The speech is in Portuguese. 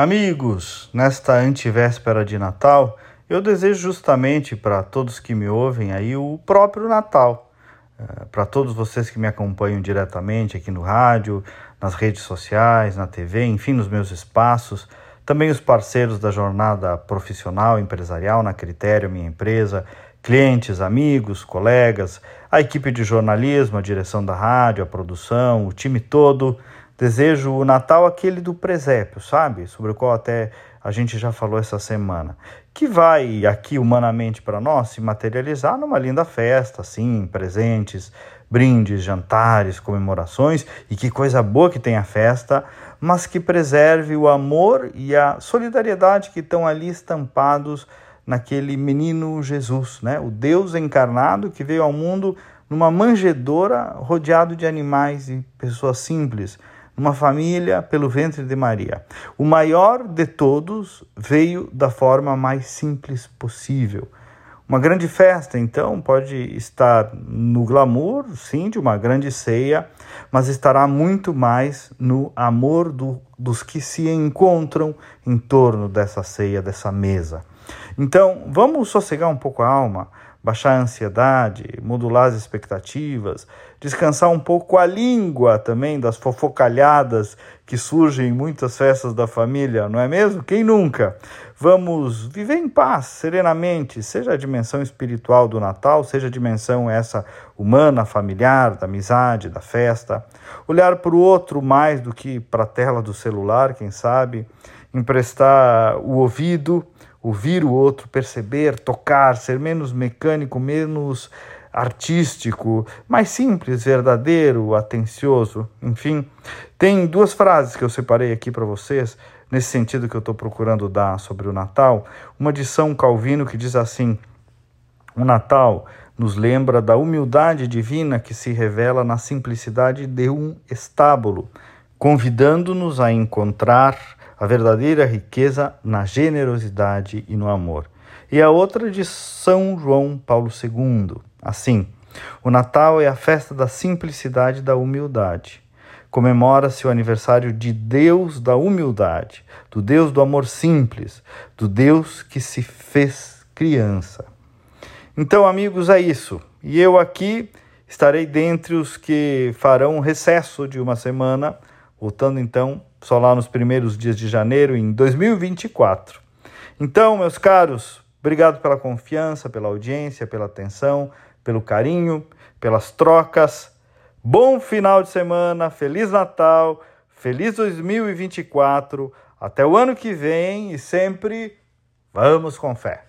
Amigos, nesta antivéspera de Natal, eu desejo justamente para todos que me ouvem aí o próprio Natal. Eh, para todos vocês que me acompanham diretamente aqui no rádio, nas redes sociais, na TV, enfim, nos meus espaços, também os parceiros da jornada profissional empresarial na Critério, minha empresa, clientes, amigos, colegas, a equipe de jornalismo, a direção da rádio, a produção, o time todo. Desejo o Natal aquele do presépio, sabe? Sobre o qual até a gente já falou essa semana. Que vai aqui humanamente para nós se materializar numa linda festa, sim, presentes, brindes, jantares, comemorações e que coisa boa que tem a festa, mas que preserve o amor e a solidariedade que estão ali estampados naquele menino Jesus, né? O Deus encarnado que veio ao mundo numa manjedoura rodeado de animais e pessoas simples uma família pelo ventre de Maria. O maior de todos veio da forma mais simples possível. Uma grande festa, então, pode estar no glamour, sim, de uma grande ceia, mas estará muito mais no amor do, dos que se encontram em torno dessa ceia, dessa mesa. Então, vamos sossegar um pouco a alma baixar a ansiedade, modular as expectativas, descansar um pouco a língua também das fofocalhadas que surgem em muitas festas da família, não é mesmo? Quem nunca? Vamos viver em paz, serenamente, seja a dimensão espiritual do Natal, seja a dimensão essa humana, familiar, da amizade, da festa. Olhar para o outro mais do que para a tela do celular, quem sabe. Emprestar o ouvido ouvir o outro, perceber, tocar, ser menos mecânico, menos artístico, mais simples, verdadeiro, atencioso, enfim. Tem duas frases que eu separei aqui para vocês, nesse sentido que eu estou procurando dar sobre o Natal. Uma de São Calvino que diz assim: O Natal nos lembra da humildade divina que se revela na simplicidade de um estábulo, convidando-nos a encontrar a verdadeira riqueza na generosidade e no amor. E a outra de São João Paulo II, assim: o Natal é a festa da simplicidade e da humildade. Comemora-se o aniversário de Deus da humildade, do Deus do amor simples, do Deus que se fez criança. Então, amigos, é isso. E eu aqui estarei dentre os que farão recesso de uma semana, voltando então só lá nos primeiros dias de janeiro em 2024. Então, meus caros, obrigado pela confiança, pela audiência, pela atenção, pelo carinho, pelas trocas. Bom final de semana, feliz Natal, feliz 2024. Até o ano que vem e sempre vamos com fé.